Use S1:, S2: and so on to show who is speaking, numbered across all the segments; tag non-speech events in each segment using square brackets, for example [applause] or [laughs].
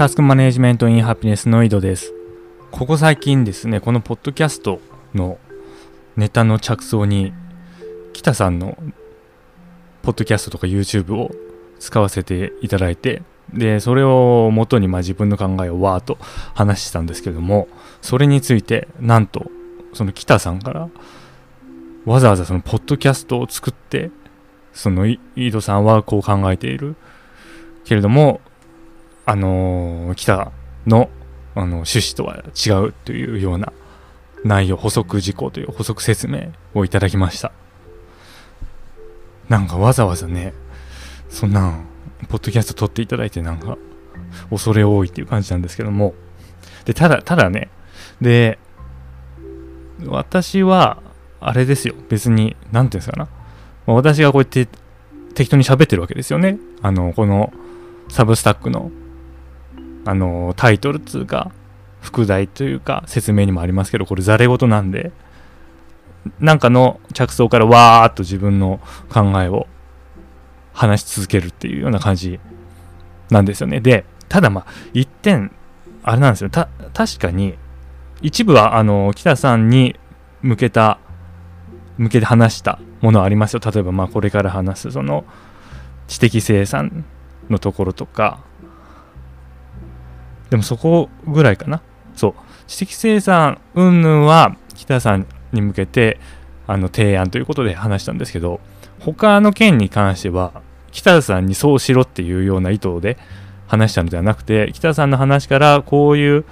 S1: タスクマネジメントインハピネスの井戸です。ここ最近ですね、このポッドキャストのネタの着想に、北さんのポッドキャストとか YouTube を使わせていただいて、で、それを元にまあ自分の考えをわーっと話してたんですけども、それについて、なんと、その北さんから、わざわざそのポッドキャストを作って、その井戸さんはこう考えている。けれども、あのー、北のあの趣旨とは違うというような内容、補足事項という補足説明をいただきました。なんかわざわざね、そんなん、ポッドキャスト撮っていただいてなんか、恐れ多いっていう感じなんですけども、で、ただ、ただね、で、私は、あれですよ、別に、なんていうんですかな。私がこうやって適当に喋ってるわけですよね。あの、このサブスタックの、あの、タイトルっつうか、副題というか、説明にもありますけど、これ、ざれ言なんで、なんかの着想からわーっと自分の考えを話し続けるっていうような感じなんですよね。で、ただまあ、一点、あれなんですよ。た、確かに、一部は、あの、北さんに向けた、向けて話したものありますよ。例えば、まあ、これから話す、その、知的生産のところとか、でもそこぐらいかな。そう。知的生産云々は北さんに向けてあの提案ということで話したんですけど、他の件に関しては北田さんにそうしろっていうような意図で話したのではなくて、北さんの話からこういう、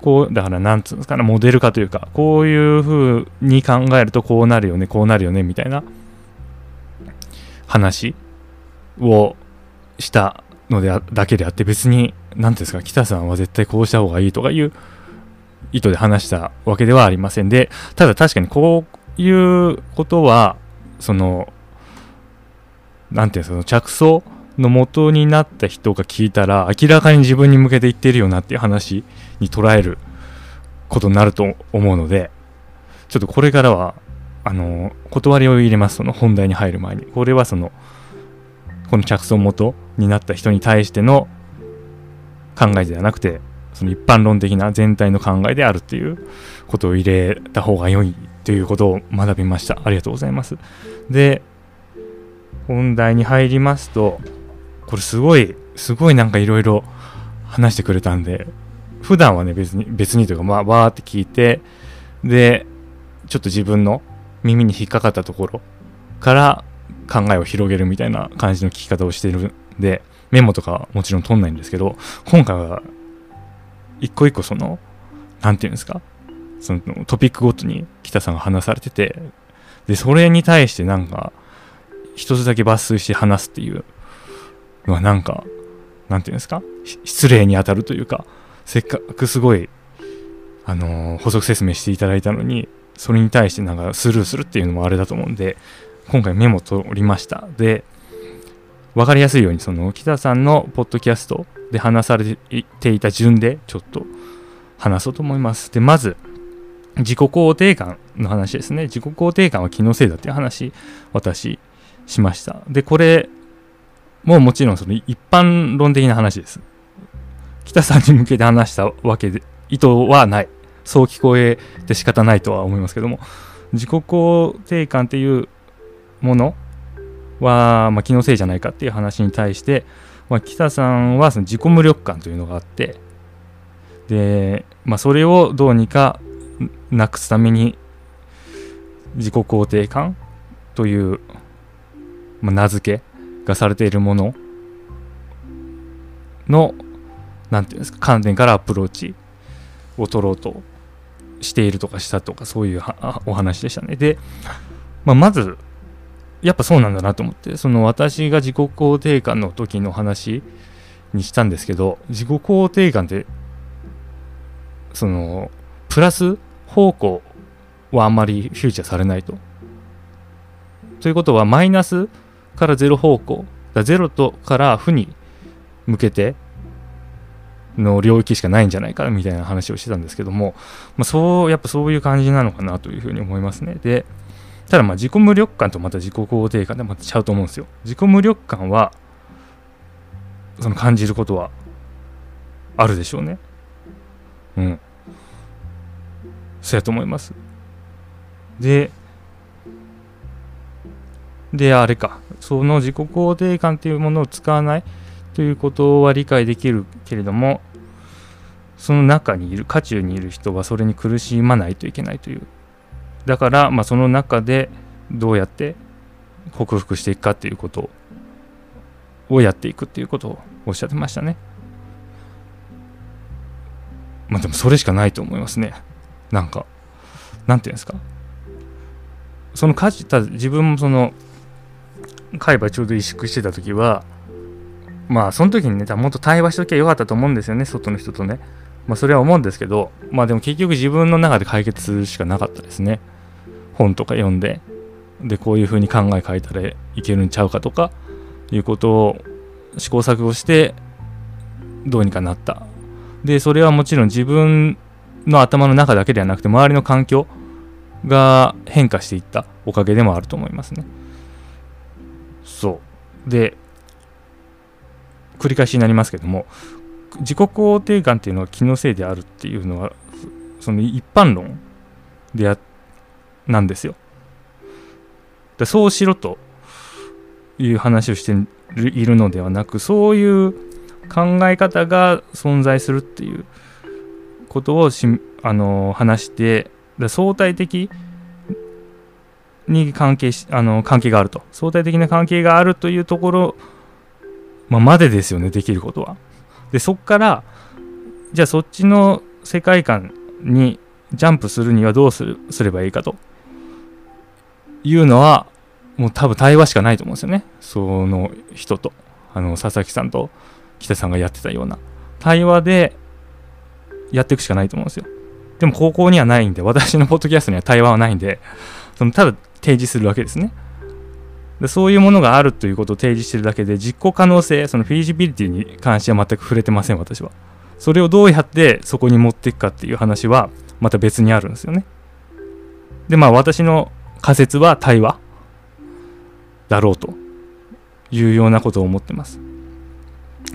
S1: こう、だからなんつうんですかね、モデル化というか、こういう風に考えるとこうなるよね、こうなるよね、みたいな話をしたのでだけであって別に何ていうんですか北さんは絶対こうした方がいいとかいう意図で話したわけではありませんでただ確かにこういうことはその何ていうんですかその着想の元になった人が聞いたら明らかに自分に向けて言ってるよなっていう話に捉えることになると思うのでちょっとこれからはあの断りを入れます。その本題に入る前にこれはそのこの着想元になった人に対しての考えではなくてその一般論的な全体の考えであるっていうことを入れた方が良いということを学びました。ありがとうございます。で本題に入りますとこれすごいすごいなんかいろいろ話してくれたんで普段はね別に別にというかまあわーって聞いてでちょっと自分の耳に引っかかったところから考えを広げるみたいな感じの聞き方をしてるんで、メモとかもちろん取んないんですけど、今回は一個一個その、なんていうんですか、そのトピックごとに北さんが話されてて、で、それに対してなんか、一つだけ抜粋して話すっていうのはなんか、なんていうんですか、失礼に当たるというか、せっかくすごい、あのー、補足説明していただいたのに、それに対してなんかスルーするっていうのもあれだと思うんで、今回メモ取りました。で、分かりやすいように、その北さんのポッドキャストで話されていた順でちょっと話そうと思います。で、まず、自己肯定感の話ですね。自己肯定感は気のせいだっていう話、私、しました。で、これももちろんその一般論的な話です。北さんに向けて話したわけで、意図はない。そう聞こえて仕方ないとは思いますけども、自己肯定感っていうものは、まあ、気のせいじゃないかっていう話に対して、まあ、北さんはその自己無力感というのがあってで、まあ、それをどうにかなくすために自己肯定感という、まあ、名付けがされているものの何て言うんですか観点からアプローチを取ろうとしているとかしたとかそういうお話でしたね。で、まあ、まずやっぱそうなんだなと思ってその私が自己肯定感の時の話にしたんですけど自己肯定感ってそのプラス方向はあんまりフューチャーされないと。ということはマイナスからゼロ方向だゼロとから負に向けての領域しかないんじゃないかみたいな話をしてたんですけども、まあ、そうやっぱそういう感じなのかなというふうに思いますね。でただまあ自己無力感とまた自己肯定感でまたちゃうと思うんですよ。自己無力感はその感じることはあるでしょうね。うん。そうやと思います。でであれか。その自己肯定感っていうものを使わないということは理解できるけれどもその中にいる渦中にいる人はそれに苦しまないといけないというだから、まあ、その中でどうやって克服していくかっていうことをやっていくっていうことをおっしゃってましたね。まあでもそれしかないと思いますね。なんか。なんていうんですか。その家事た自分もその海馬ちょうど萎縮してた時はまあその時にねもっと対話しときゃよかったと思うんですよね外の人とね。まあそれは思うんですけどまあでも結局自分の中で解決するしかなかったですね。本とか読んででこういう風に考え変えたらいけるんちゃうかとかいうことを試行錯誤してどうにかなった。でそれはもちろん自分の頭の中だけではなくて周りの環境が変化していったおかげでもあると思いますね。そう。で繰り返しになりますけども自己肯定感っていうのは気のせいであるっていうのはその一般論でやなんですよ。でそうしろという話をしているのではなくそういう考え方が存在するっていうことをしあの話して相対的に関係しあの関係があると。相対的な関係があるというところ、まあ、までですよねできることは。でそっからじゃあそっちの世界観にジャンプするにはどうするすればいいかと。いうのはもう多分対話しかないと思うんですよね。その人と。あの佐々木さんと北さんがやってたような。対話でやっていくしかないと思うんですよ。でも高校にはないんで私のポッドキャストには対話はないんでそのただ提示するわけですね。でそういうものがあるということを提示してるだけで実行可能性そのフィージビリティに関しては全く触れてません私は。それをどうやってそこに持っていくかっていう話はまた別にあるんですよね。でまあ私の仮説は対話？だろうというようなことを思ってます。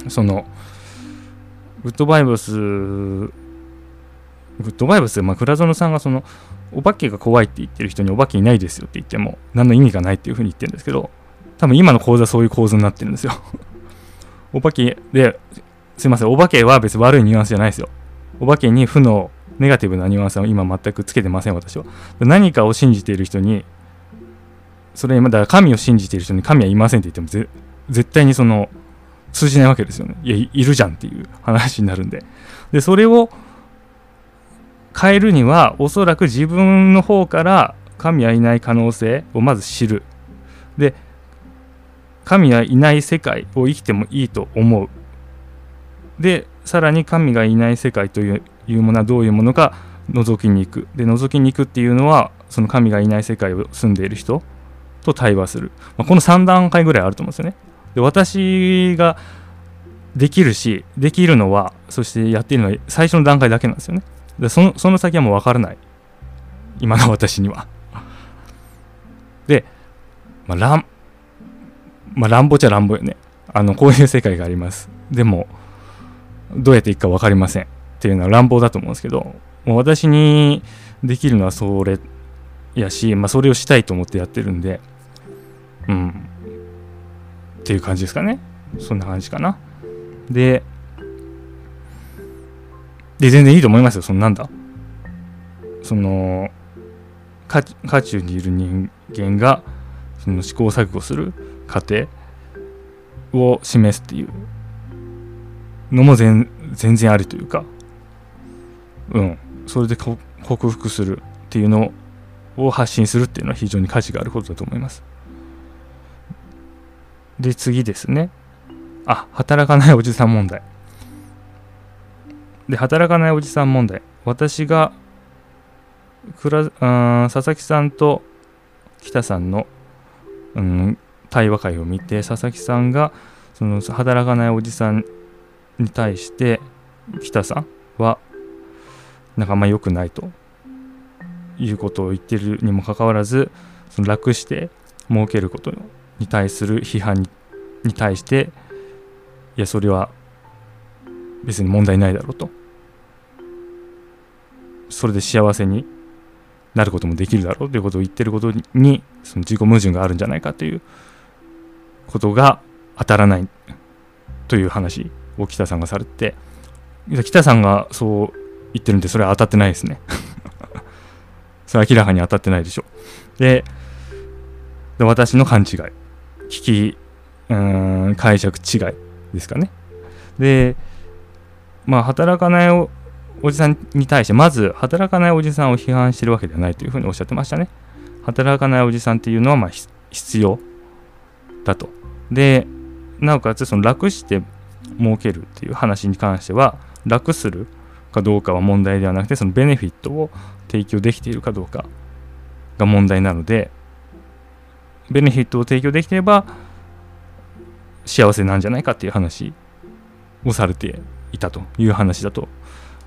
S1: そのグッドバイブスグッドバイブス、まあ、倉園さんがそのお化けが怖いって言ってる人にお化けいないですよって言っても何の意味がないっていうふうに言ってるんですけど多分今の講座そういう構図になってるんですよ。[laughs] お化けですいませんお化けは別に悪いニュアンスじゃないですよ。お化けに負のネガティブなニュアンスは今全くつけてません私は。何かを信じている人にそれまだ神を信じている人に神はいませんって言っても絶対にその通じないわけですよね。いやいるじゃんっていう話になるんで。でそれを変えるにはおそらく自分の方から神はいない可能性をまず知る。で神はいない世界を生きてもいいと思う。でさらに神がいない世界といういうものはどういうものか覗きに行く。で覗きに行くっていうのはその神がいない世界を住んでいる人と対話する、まあ、この3段階ぐらいあると思うんですよね。で私ができるしできるのはそしてやっているのは最初の段階だけなんですよね。でそのその先はもう分からない。今の私には。で、まあ、乱まあ乱暴ちゃ乱暴よね。あのこういう世界があります。でもどうやっていくか分かりません。っていうのは乱暴だと思うんですけどもう私にできるのはそれやし、まあ、それをしたいと思ってやってるんでうん。っていう感じですかね。そんな感じかな。でで、全然いいと思いますよ、そのなんだ。その、渦中にいる人間が、その試行錯誤する過程を示すっていうのも全全然ありというか、うん、それで克服するっていうのを発信するっていうのは非常に価値があることだと思います。で、次ですね。あ、働かないおじさん問題。で働かないおじさん問題私がくら佐々木さんと北さんの、うん、対話会を見て佐々木さんがその働かないおじさんに対して北さんはなんかあんま良くないということを言ってるにもかかわらずその楽して儲けることに対する批判に対していやそれは別に問題ないだろうと。それで幸せになることもできるだろうということを言ってることにその自己矛盾があるんじゃないかということが当たらないという話を北さんがされて北さんがそう言ってるんでそれは当たってないですね。[laughs] それは明らかに当たってないでしょ。で私の勘違い。聞きうーん解釈違いですかね。でまあ働かないおおじさんに対してまず働かないおじさんを批判してるわけではないというふうにおっしゃってましたね。働かないおじさんっていうのはまあ必要だと。でなおかつその楽して儲けるっていう話に関しては楽するかどうかは問題ではなくてそのベネフィットを提供できているかどうかが問題なのでベネフィットを提供できてれば幸せなんじゃないかっていう話をされていたという話だと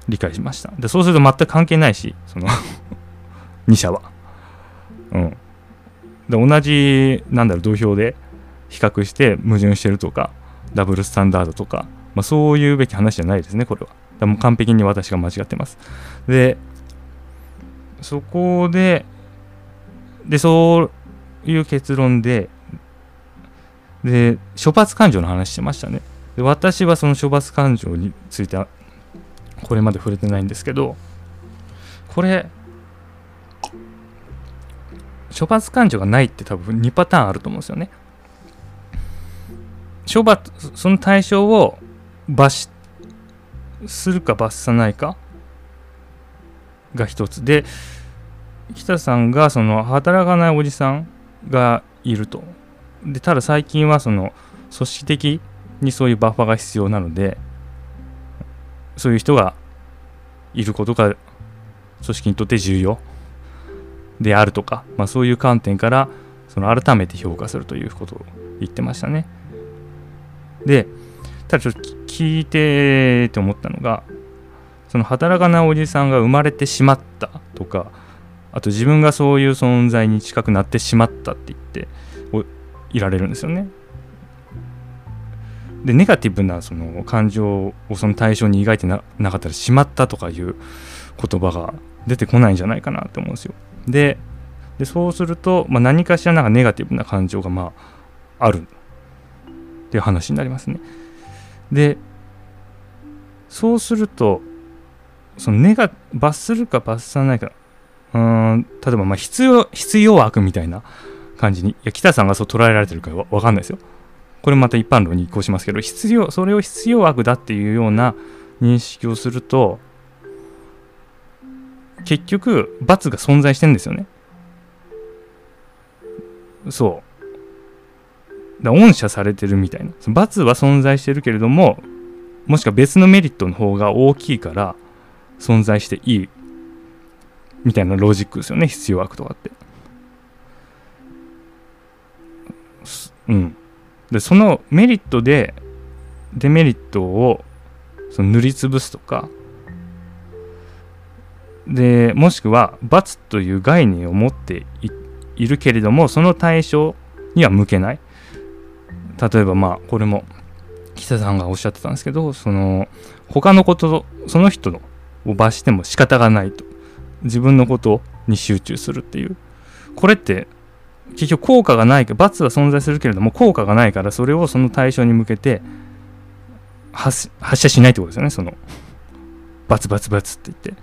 S1: 理解しました。でそうすると全く関係ないしその [laughs] 2社は。うん。で同じなんだろう土俵で比較して矛盾してるとかダブルスタンダードとか、まあ、そういうべき話じゃないですねこれは。でも完璧に私が間違ってます。でそこででそういう結論でで処罰感情の話してましたね。で私はその処罰感情についてはこれまで触れてないんですけどこれ処罰感情がないって多分2パターンあると思うんですよね。処罰その対象を罰しするか罰さないかが一つで北さんがその働かないおじさんがいるとでただ最近はその組織的にそういうバッファが必要なのでそういう人がいることが組織にとって重要であるとか、まあ、そういう観点からその改めて評価するということを言ってましたね。でただちょっと聞いてって思ったのがその働かないおじさんが生まれてしまったとかあと自分がそういう存在に近くなってしまったって言っていられるんですよね。でネガティブなその感情をその対象に描いてなかったらしまったとかいう言葉が出てこないんじゃないかなって思うんですよ。ででそうすると、まあ、何かしらなんかネガティブな感情がまああるっていう話になりますね。でそうするとそのネガ罰するか罰さないかうん例えばまあ必要必要悪みたいな感じにいや北さんがそう捉えられてるかわ分かんないですよ。これまた一般論に移行しますけど必要それを必要悪だっていうような認識をすると結局罰が存在してるんですよねそうだ恩赦されてるみたいな。罰は存在してるけれどももしくは別のメリットの方が大きいから存在していいみたいなロジックですよね。必要悪とかって。うん。でそのメリットでデメリットをその塗りつぶすとかでもしくは罰という概念を持っているけれどもその対象には向けない。例えばまあこれも北さんがおっしゃってたんですけどその他のことその人を罰しても仕方がないと。自分のことに集中するっていう。これって結局効果がないか罰は存在するけれども効果がないからそれをその対象に向けて発射しないってことですよねそのバツバツバツって言って。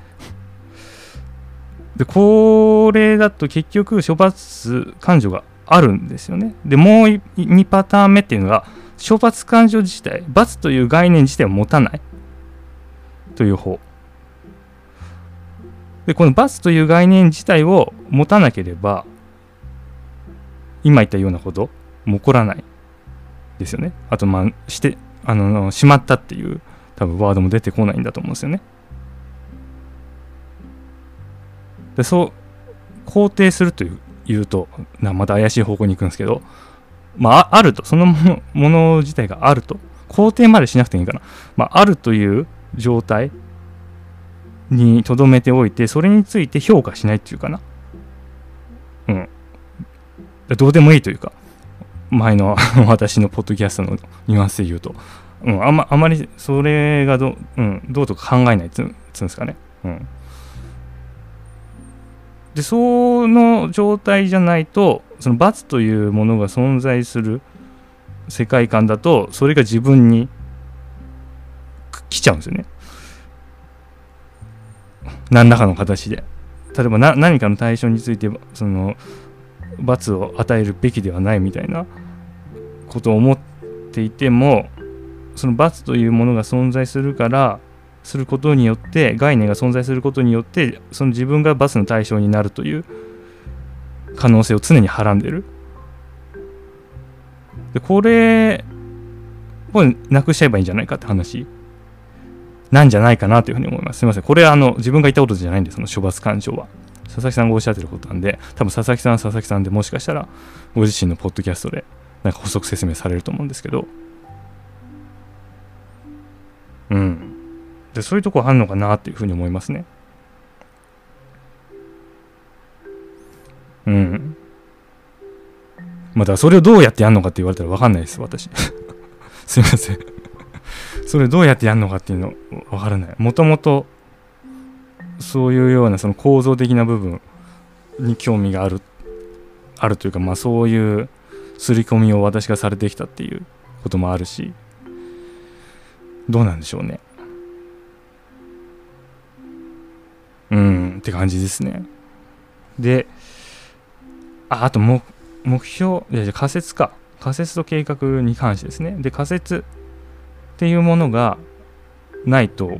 S1: でこれだと結局処罰感情があるんですよね。でもう2パターン目っていうのが処罰感情自体罰という概念自体を持たないという方。でこの罰という概念自体を持たなければ今言ったようなことも起こらないですよね。あとまあしてあのしまったっていう多分ワードも出てこないんだと思うんですよね。でそう肯定するという言うとなまた怪しい方向に行くんですけどまああると。そのもの自体があると。肯定までしなくていいかな、まあ、あるという状態にとどめておいてそれについて評価しないっていうかな。うん。どうでもいいというか。前の [laughs] 私のポッドキャストのニュアンスで言うと。うん、あんまあまりそれがど,、うん、どうとか考えないつつうんですかね。うん、でその状態じゃないとその罰というものが存在する世界観だとそれが自分に来ちゃうんですよね。何らかの形で。例えば何かの対象についてその罰を与えるべきではないみたいなことを思っていてもその罰というものが存在するからすることによって概念が存在することによってその自分が罰の対象になるという可能性を常にはらんでる。でこれをなくしちゃえばいいんじゃないかって話。なんじゃないかなというふうに思います。すいません。これはあの自分が言ったことじゃないんでその処罰感情は。佐々木さんがおっしゃってることなんで多分佐々木さんは佐々木さんでもしかしたらご自身のポッドキャストでなんか補足説明されると思うんですけど。うん。でそういうとこあんのかなっていうふうに思いますね。うん。まだそれをどうやってやるのかって言われたら分かんないです私。[laughs] すいません。それどうやってやるのかっていうの分からない。もともとそういうようなその構造的な部分に興味があるあるというかまあそういう刷り込みを私がされてきたっていうこともあるしどうなんでしょうね。うん。って感じですね。でああと目目標いや仮説か。仮説と計画に関してですね。で仮説っていうものがないと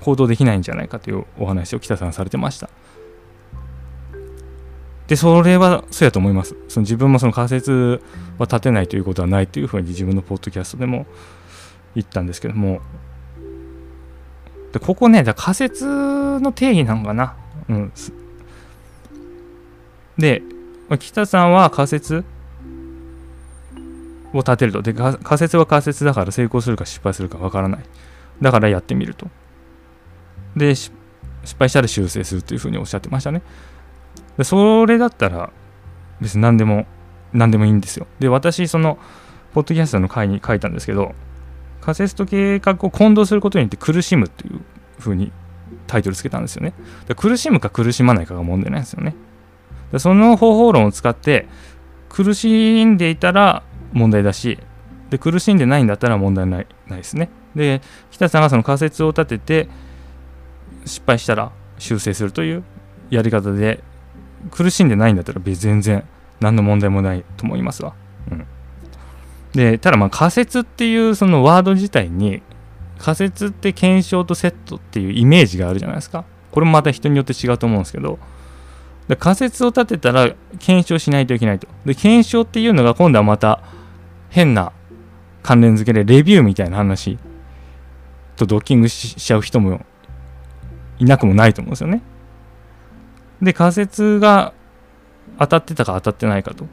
S1: 行動できないんじゃないかというお話を北さんされてました。でそれはそうやと思います。その自分もその仮説は立てないということはないというふうに自分のポッドキャストでも言ったんですけども。でここねだ仮説の定義なのかなうんで北さんは仮説を立てると。で、仮説は仮説だから成功するか失敗するかわからない。だからやってみると。で、失敗したら修正するというふうにおっしゃってましたね。で、それだったら別に何でも、何でもいいんですよ。で、私、その、ポッドキャストの回に書いたんですけど、仮説と計画を混同することによって苦しむというふうにタイトルつけたんですよね。で苦しむか苦しまないかが問題なんですよね。でその方法論を使って苦しんでいたら問題だしで苦しんでないんだったら問題ないないですねで北さんがその仮説を立てて失敗したら修正するというやり方で苦しんでないんだったら全然何の問題もないと思いますわ、うん、でただまあ仮説っていうそのワード自体に仮説って検証とセットっていうイメージがあるじゃないですか。これもまた人によって違うと思うんですけど。で仮説を立てたら検証しないといけないと。で検証っていうのが今度はまた変な関連付けでレビューみたいな話とドッキングしちゃう人もいなくもないと思うんですよね。で、仮説が当たってたか当たってないかと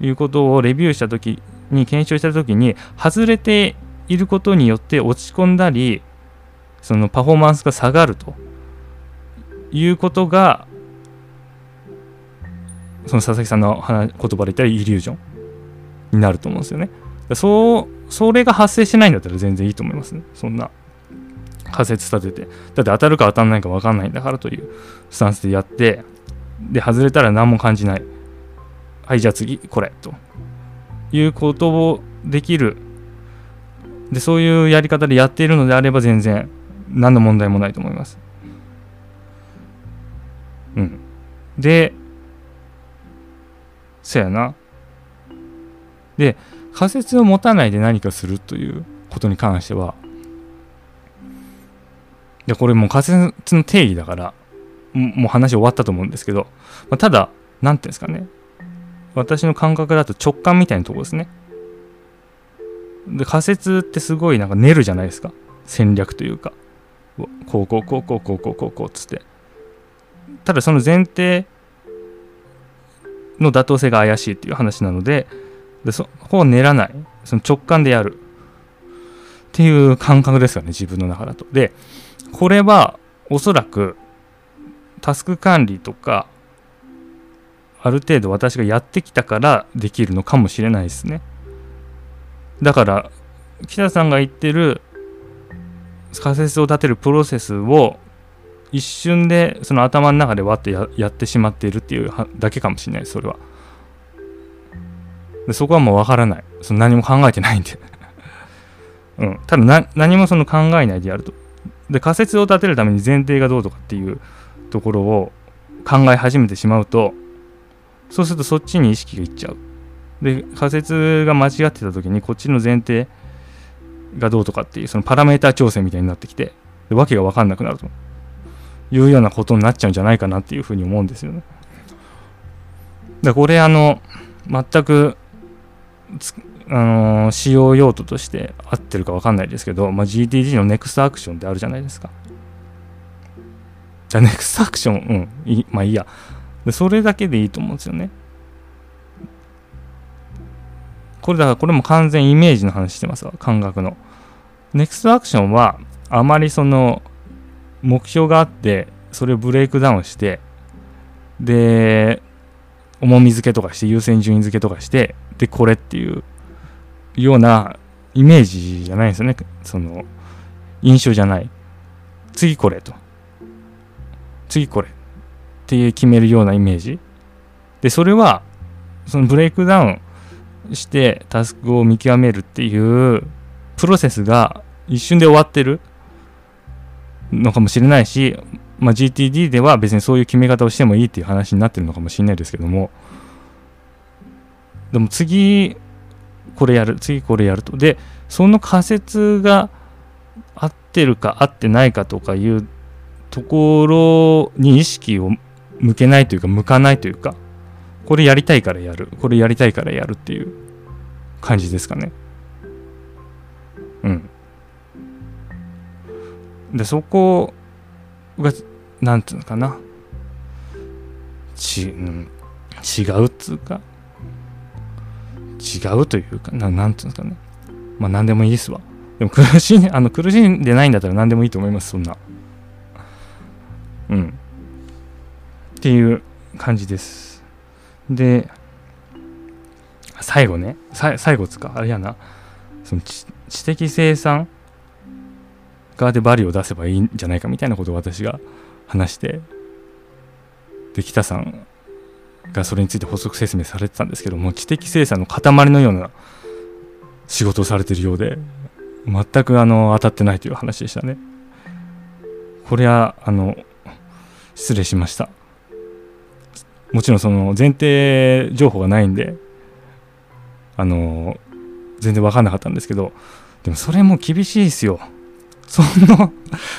S1: いうことをレビューした時に検証した時に外れていることによって落ち込んだりそのパフォーマンスが下がるということがその佐々木さんの言葉で言ったらイリュージョンになると思うんですよね。そう、それが発生してないんだったら全然いいと思いますね。そんな仮説立てて。だって当たるか当たらないか分かんないんだからというスタンスでやって、で、外れたら何も感じない。はい、じゃあ次、これ。ということをできる。で、そういうやり方でやっているのであれば全然何の問題もないと思います。うん。で、そやな。で仮説を持たないで何かするということに関してはでこれもう仮説の定義だからもう話終わったと思うんですけど、まあ、ただ何ていうんですかね私の感覚だと直感みたいなとこですね。で仮説ってすごいなんか練るじゃないですか。戦略というか。こうこうこうこうこうこうこうこうつって。ただその前提の妥当性が怪しいっていう話なのででそこを練らない。その直感でやる。っていう感覚ですよね自分の中だと。でこれはおそらくタスク管理とかある程度私がやってきたからできるのかもしれないですね。だから北さんが言ってる仮説を立てるプロセスを一瞬でその頭の中でわってややってしまっているっていうだけかもしれないそれは。でそこはもうわからない。その何も考えてないんで。[laughs] うん。ただ何もその考えないでやると。で仮説を立てるために前提がどうとかっていうところを考え始めてしまうとそうするとそっちに意識がいっちゃうで仮説が間違ってた時にこっちの前提がどうとかっていうそのパラメータ調整みたいになってきてで訳が分かんなくなるというようなことになっちゃうんじゃないかなっていうふうに思うんですよね。でこれあの全くあのー、使用用途として合ってるか分かんないですけど、まあ、GTD の NEXT アクションってあるじゃないですか。じゃあ NEXT アクション、うん、いまあいいやで。それだけでいいと思うんですよね。これだからこれも完全イメージの話してますわ感覚の NEXT アクションはあまりその目標があってそれをブレイクダウンしてで重み付けとかして優先順位付けとかしてでこれっていうようなイメージじゃないんですよねその印象じゃない次これと次これって決めるようなイメージ。でそれはそのブレイクダウンしてタスクを見極めるっていうプロセスが一瞬で終わってるのかもしれないし、まあ、GTD では別にそういう決め方をしてもいいっていう話になってるのかもしれないですけども。でも次これやる次これやると。でその仮説が合ってるか合ってないかとかいうところに意識を向けないというか向かないというかこれやりたいからやるこれやりたいからやるっていう感じですかね。うん。でそこが何て言うのかな。ち、うん、違うっつうか。違うというかななんていうんですかね。まあ何でもいいですわ。でも苦しんあの苦しんでないんだったら何でもいいと思いますそんな。うん。っていう感じです。で最後ね最後つかあれやな。その知的生産側でバリを出せばいいんじゃないかみたいなことを私が話してで北さんがそれについて補足説明されてたんですけども知的生産の塊のような仕事をされてるようで全くあの当たってないという話でしたね。これはあの失礼しました。もちろんその前提情報がないんであの全然分かんなかったんですけどでもそれも厳しいですよ。その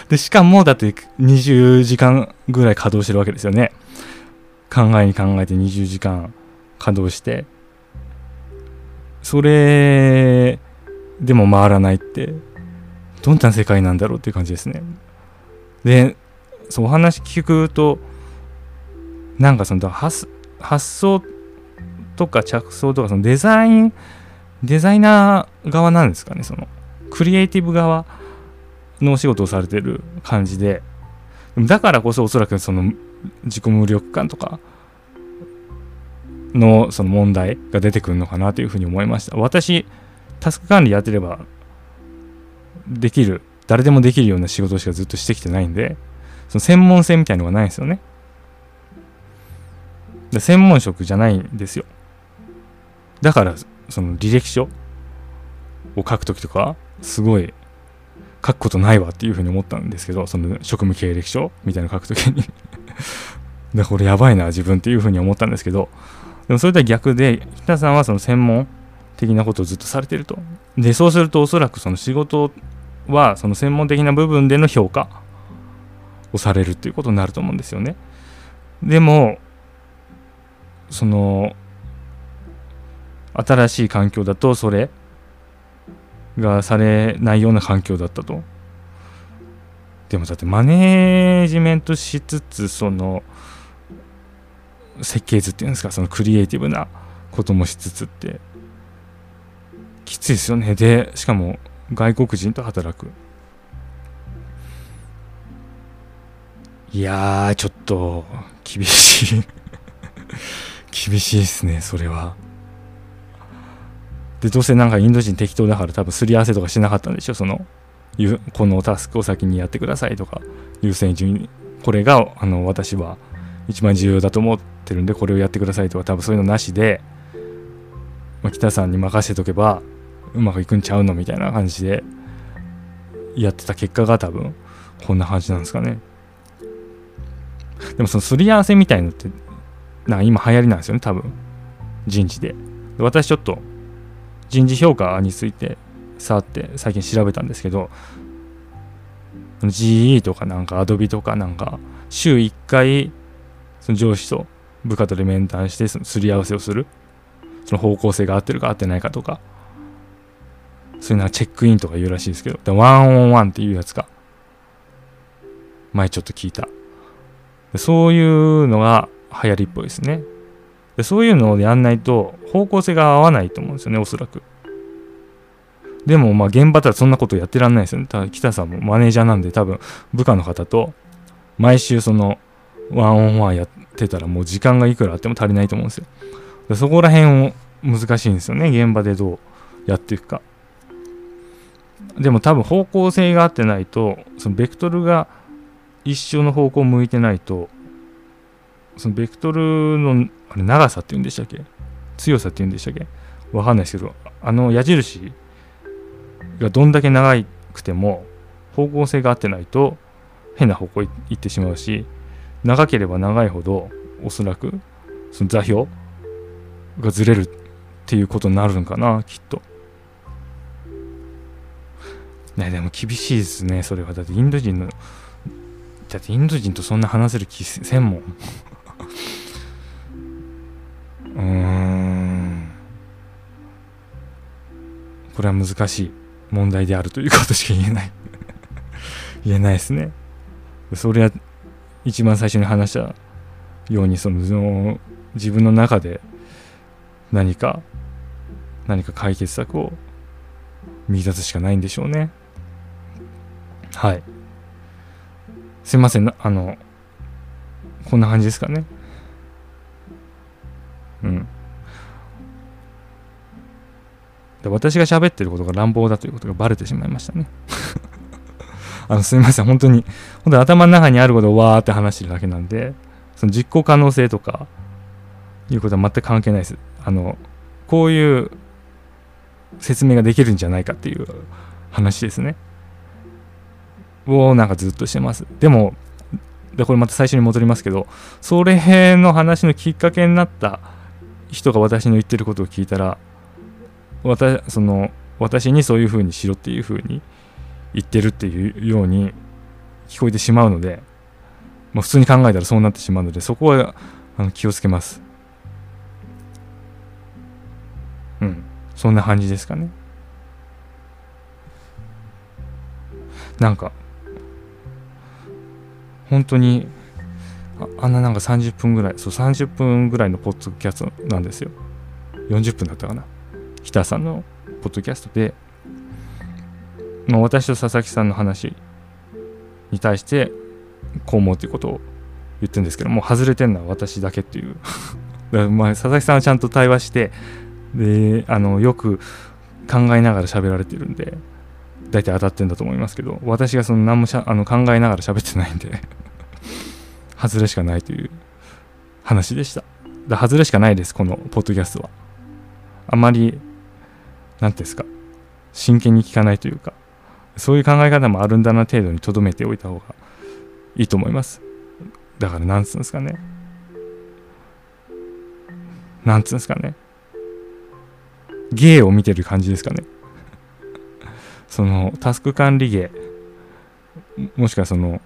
S1: でしかもだって20時間ぐらい稼働してるわけですよね。考えに考えて20時間稼働して。それでも回らないって。どんな世界なんだろうっていう感じですね。でそうお話聞くとなんかその発発想とか着想とかそのデザインデザイナー側なんですかねそのクリエイティブ側のお仕事をされてる感じで。だからこそおそらくその自己無力感とかのその問題が出てくるのかなというふうに思いました。私タスク管理やってればできる誰でもできるような仕事しかずっとしてきてないんでその専門性みたいのがないんですよね。で専門職じゃないんですよ。だからその履歴書を書くときとかすごい書くことないわっていうふうに思ったんですけどその職務経歴書みたいなの書くときに。[laughs] でこれやばいな自分っていうふうに思ったんですけどでもそれとは逆で北さんはその専門的なことをずっとされてると。でそうするとおそらくその仕事はその専門的な部分での評価をされるっていうことになると思うんですよね。でもその新しい環境だとそれがされないような環境だったと。でもだってマネージメントしつつその設計図っていうんですかそのクリエイティブなこともしつつって。きついですよね。でしかも外国人と働く。いやーちょっと厳しい。厳しいですねそれは。でどうせなんかインド人適当だから多分すり合わせとかしなかったんでしょそのこのタスクを先にやってくださいとか優先順位。これがあの私は一番重要だと思ってるんでこれをやってくださいとか多分そういうのなしで、まあ、北さんに任せとけばうまくいくんちゃうのみたいな感じでやってた結果が多分こんな感じなんですかね。でもそのすり合わせみたいのってなんか今流行りなんですよね多分。人事で。私ちょっと人事評価についてさって最近調べたんですけど GE とかなんか Adobe とかなんか週1回その上司と部下とで面談してすり合わせをする。その方向性が合ってるか合ってないかとか。そういうのはチェックインとか言うらしいですけど。ワンオンワンっていうやつか前ちょっと聞いた。そういうのが流行りっぽいですね。でそういうのをやんないと方向性が合わないと思うんですよねおそらく。でもまあ現場ではそんなことやってらんないですよね。ただ北さんもマネージャーなんで多分部下の方と毎週そのワンオンワンやってたらもう時間がいくらあっても足りないと思うんですよ。でそこら辺を難しいんですよね現場でどうやっていくか。でも多分方向性が合ってないとそのベクトルが一緒の方向を向いてないとそのベクトルのあれ長さって言うんでしたっけ？強さって言うんでしたっけ？わかんないですけどあの矢印がどんだけ長くても方向性が合ってないと変な方向行ってしまうし長ければ長いほどおそらくその座標がずれるっていうことになるんかなきっと。ねでも厳しいですねそれは。だってインド人のだってインド人とそんな話せる気せんもん。うーん。これは難しい問題であるということしか言えない。[laughs] 言えないですね。それは一番最初に話したようにその自分の中で何か何か解決策を見出すしかないんでしょうね。はい。すいません。あのこんな感じですかね。うん。で私が喋ってることが乱暴だということがバレてしまいましたね。[laughs] あのすみません。本当に本当に頭の中にあることをわーって話してるだけなんでその実行可能性とかいうことは全く関係ないです。あのこういう説明ができるんじゃないかっていう話ですね。をなんかずっとしてます。でもでこれまた最初に戻りますけどそれの話のきっかけになった人が私の言ってることを聞いたら私その私にそういうふうにしろっていうふうに言ってるっていうように聞こえてしまうので、まあ、普通に考えたらそうなってしまうのでそこはあの気をつけます。うん。そんな感じですかね。なんか本当にあんななんか30分ぐらいそう30分ぐらいのポッドキャストなんですよ。40分だったかな。北さんのポッドキャストで、まあ、私と佐々木さんの話に対してこう思うということを言ってるんですけどもう外れてるのは私だけっていう。[laughs] だまあ佐々木さんはちゃんと対話してであのよく考えながら喋られてるんで大体当たってんだと思いますけど私がその何もしゃあの考えながら喋ってないんで。外れしかないという話でした。だ外れしかないですこのポッドキャストは。あまり何ていうんですか真剣に聞かないというかそういう考え方もあるんだな程度にとどめておいた方がいいと思います。だからなんつうんですかね。なんつうんですかね。芸を見てる感じですかね。そのタスク管理芸もしくはその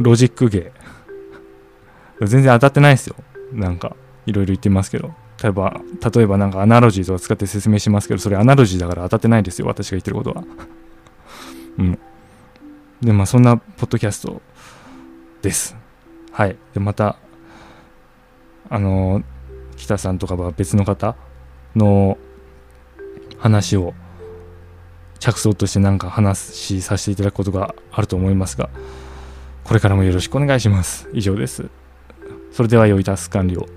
S1: ロジック芸全然当たってないですよ。なんかいろいろ言ってますけど。例えば例えばなんかアナロジーとか使って説明しますけどそれアナロジーだから当たってないですよ。私が言ってることは。うん。でまあそんなポッドキャストです。はい。でまたあの北さんとかは別の方の話を着想として何か話しさせていただくことがあると思いますがこれからもよろしくお願いします。以上です。それでは良いタスク管理を。